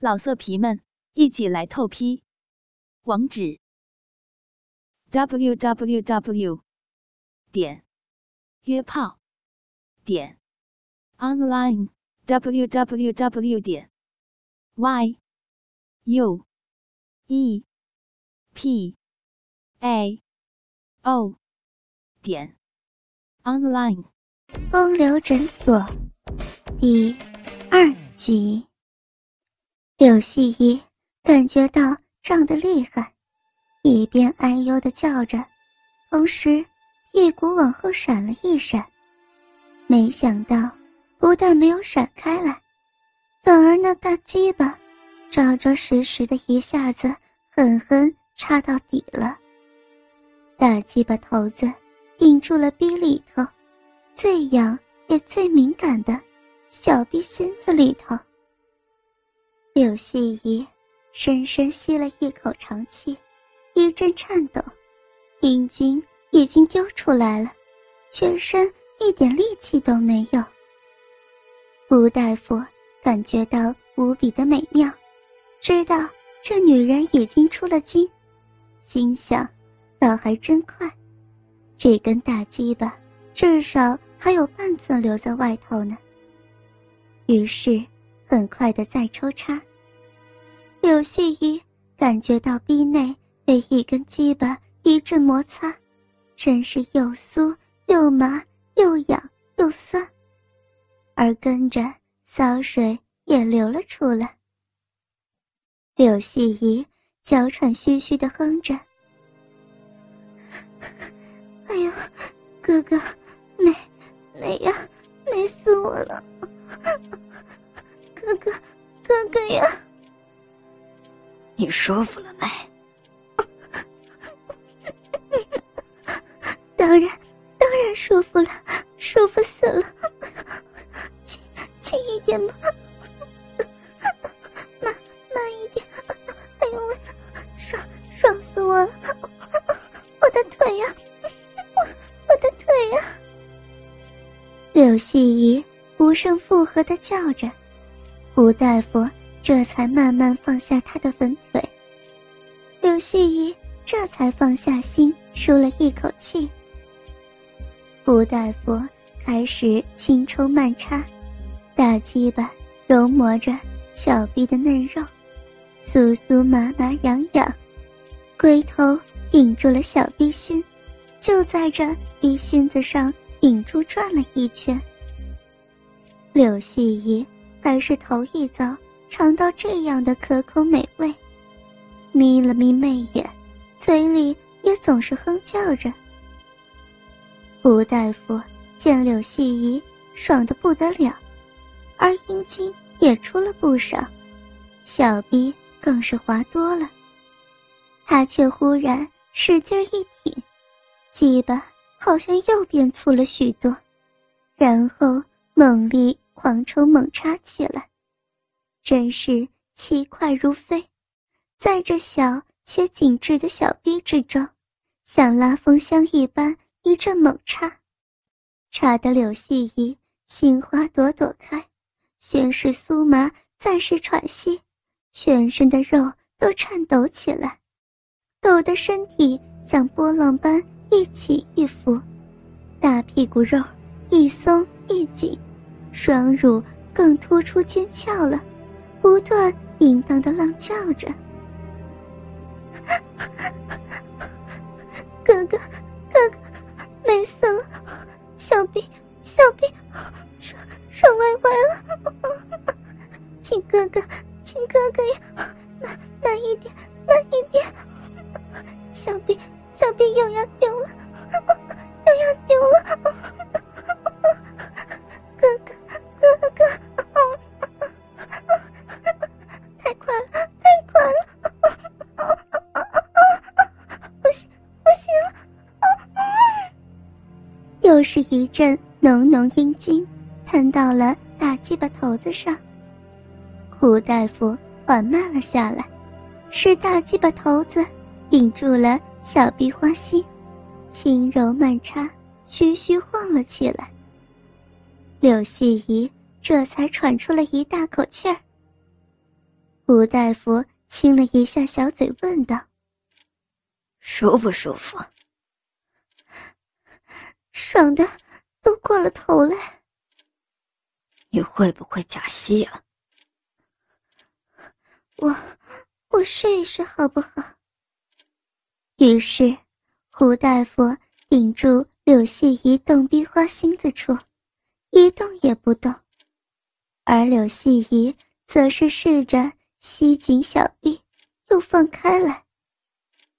老色皮们，一起来透批！网址：w w w 点约炮点 online w w w 点 y u e p a o 点 online。风流诊所第二集。柳细衣感觉到胀得厉害，一边哎呦的叫着，同时屁股往后闪了一闪。没想到，不但没有闪开来，反而那大鸡巴扎扎实实的一下子狠狠插到底了。大鸡巴头子顶住了逼里头，最痒也最敏感的小逼心子里头。柳细怡深深吸了一口长气，一阵颤抖，阴茎已经丢出来了，全身一点力气都没有。吴大夫感觉到无比的美妙，知道这女人已经出了精，心想：倒还真快，这根大鸡巴至少还有半寸留在外头呢。于是，很快的再抽插。柳细衣感觉到臂内被一根鸡巴一阵摩擦，真是又酥又麻又痒又酸，而跟着骚水也流了出来。柳细衣娇喘吁吁的哼着：“ 哎呀，哥哥，舒服了没？当然，当然舒服了，舒服死了。轻轻一点嘛，慢慢一点。哎呦喂，爽爽死我了！我的腿呀，我我的腿呀！柳细怡无声附和的叫着，吴大夫。这才慢慢放下他的粉腿，柳细衣这才放下心，舒了一口气。吴大夫开始轻抽慢插，大鸡巴揉磨着小臂的嫩肉，酥酥麻麻痒痒，龟头顶住了小臂心，就在这逼心子上顶住转了一圈。柳细衣还是头一遭。尝到这样的可口美味，眯了眯媚眼，嘴里也总是哼叫着。吴大夫见柳细姨爽的不得了，而阴茎也出了不少，小臂更是滑多了。他却忽然使劲一挺，鸡巴好像又变粗了许多，然后猛力狂抽猛插起来。真是奇快如飞，在这小且紧致的小臂之中，像拉风箱一般一阵猛插，插得柳细衣心花朵朵开，先是酥麻，再是喘息，全身的肉都颤抖起来，抖得身体像波浪般一起一伏，大屁股肉一松一紧，双乳更突出尖翘了。不断淫荡的浪叫着：“哥哥，是一阵浓浓阴茎喷到了大鸡巴头子上。胡大夫缓慢了下来，是大鸡巴头子顶住了小臂花心，轻柔慢插，徐徐晃了起来。柳细怡这才喘出了一大口气儿。胡大夫亲了一下小嘴，问道：“舒不舒服？”爽的都过了头来。你会不会假戏啊？我，我试一试好不好？于是，胡大夫顶住柳细仪逗逼花心子处，一动也不动，而柳细仪则是试着吸紧小臂，又放开来，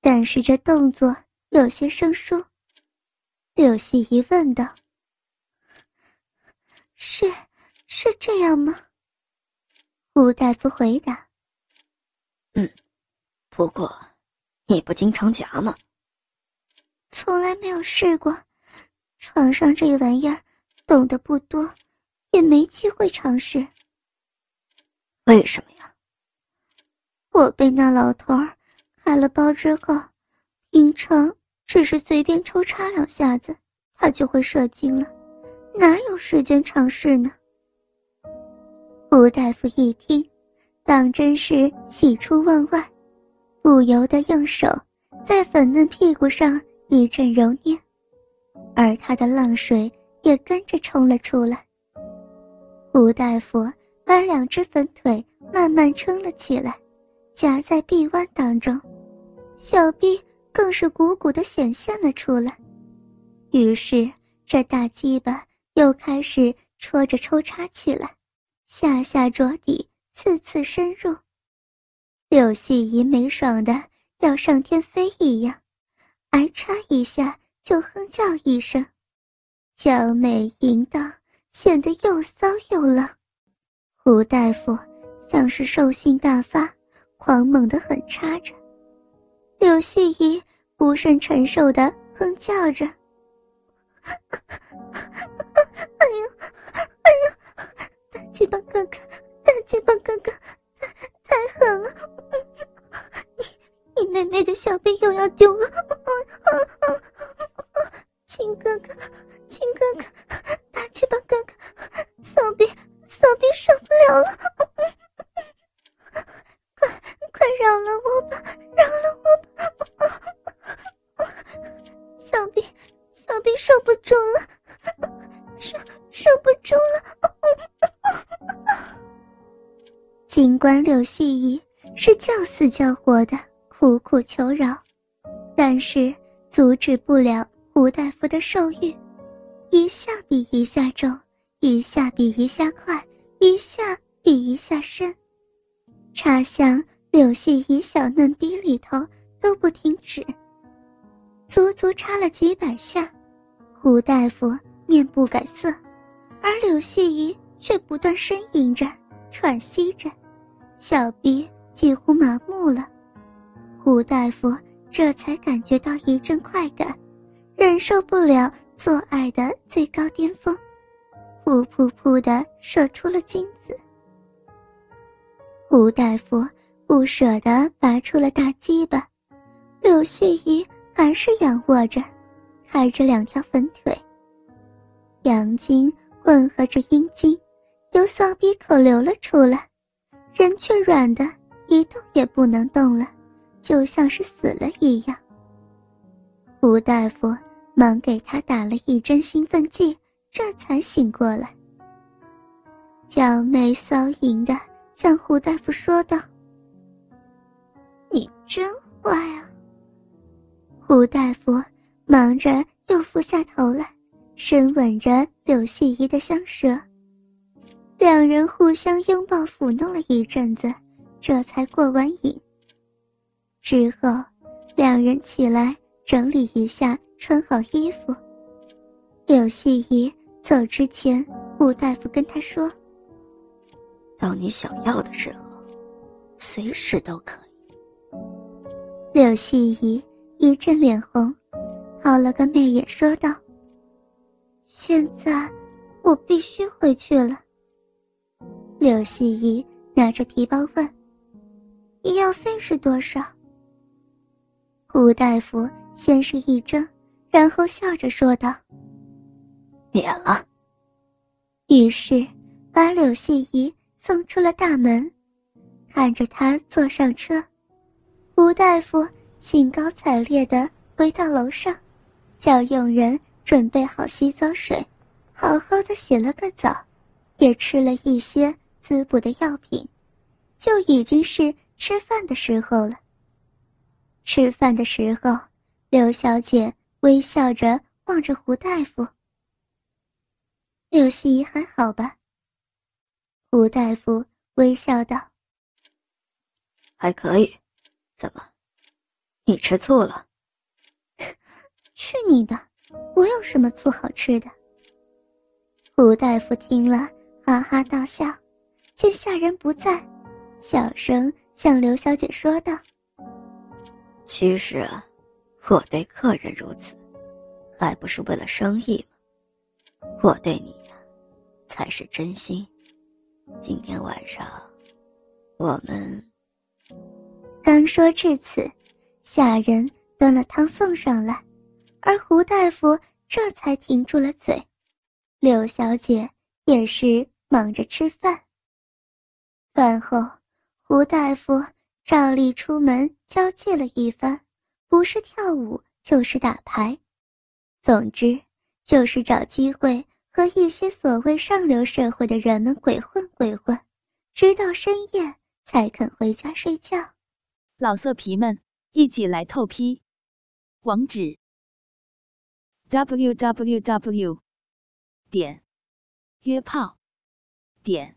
但是这动作有些生疏。柳细仪问道：“是，是这样吗？”吴大夫回答：“嗯，不过，你不经常夹吗？”“从来没有试过，床上这玩意儿，懂得不多，也没机会尝试。”“为什么呀？”“我被那老头儿开了包之后，平常……”只是随便抽插两下子，他就会射精了，哪有时间尝试呢？胡大夫一听，当真是喜出望外，不由得用手在粉嫩屁股上一阵揉捏，而他的浪水也跟着冲了出来。胡大夫把两只粉腿慢慢撑了起来，夹在臂弯当中，小臂。更是鼓鼓的显现了出来，于是这大鸡巴又开始戳着抽插起来，下下着底，次次深入。柳细姨没爽的要上天飞一样，挨插一下就哼叫一声，娇美淫荡，显得又骚又浪。胡大夫像是兽性大发，狂猛的很插着。柳细仪不甚承受的哼叫着：“ 哎呦，哎呦，大鸡巴哥哥，大鸡巴哥哥，太太狠了！你你妹妹的小臂又要丢了，亲哥哥，亲哥哥，大鸡巴哥哥，骚逼骚逼受不了了！管柳细仪是叫死叫活的苦苦求饶，但是阻止不了胡大夫的兽欲，一下比一下重，一下比一下快，一下比一下深，插向柳细仪小嫩逼里头都不停止。足足插了几百下，胡大夫面不改色，而柳细仪却不断呻吟着、喘息着，小臂几乎麻木了。胡大夫这才感觉到一阵快感，忍受不了做爱的最高巅峰，噗噗噗的射出了精子。胡大夫不舍得拔出了大鸡巴，柳细仪。还是仰卧着，开着两条粉腿。阳精混合着阴精，由骚逼口流了出来，人却软的一动也不能动了，就像是死了一样。胡大夫忙给他打了一针兴奋剂，这才醒过来。娇媚骚淫的向胡大夫说道：“你真坏啊！”胡大夫忙着又俯下头来，深吻着柳细仪的香舌。两人互相拥抱抚弄了一阵子，这才过完瘾。之后，两人起来整理一下，穿好衣服。柳细仪走之前，胡大夫跟他说：“到你想要的时候，随时都可以。”柳细仪。一阵脸红，好了个媚眼，说道：“现在我必须回去了。”柳细姨拿着皮包问：“医药费是多少？”胡大夫先是一怔，然后笑着说道：“免了。”于是把柳细姨送出了大门，看着他坐上车，胡大夫兴高采烈的回到楼上，叫佣人准备好洗澡水，好好的洗了个澡，也吃了一些滋补的药品，就已经是吃饭的时候了。吃饭的时候，刘小姐微笑着望着胡大夫。柳希怡还好吧？胡大夫微笑道。还可以，怎么？你吃醋了？去你的！我有什么醋好吃的？胡大夫听了，哈哈大笑，见下人不在，小声向刘小姐说道：“其实啊，我对客人如此，还不是为了生意吗？我对你呀，才是真心。今天晚上，我们……”刚说至此，下人端了汤送上来，而胡大夫这才停住了嘴。柳小姐也是忙着吃饭。饭后，胡大夫照例出门交际了一番，不是跳舞就是打牌，总之就是找机会和一些所谓上流社会的人们鬼混鬼混，直到深夜才肯回家睡觉。老色皮们，一起来透批！网址：w w w 点约炮点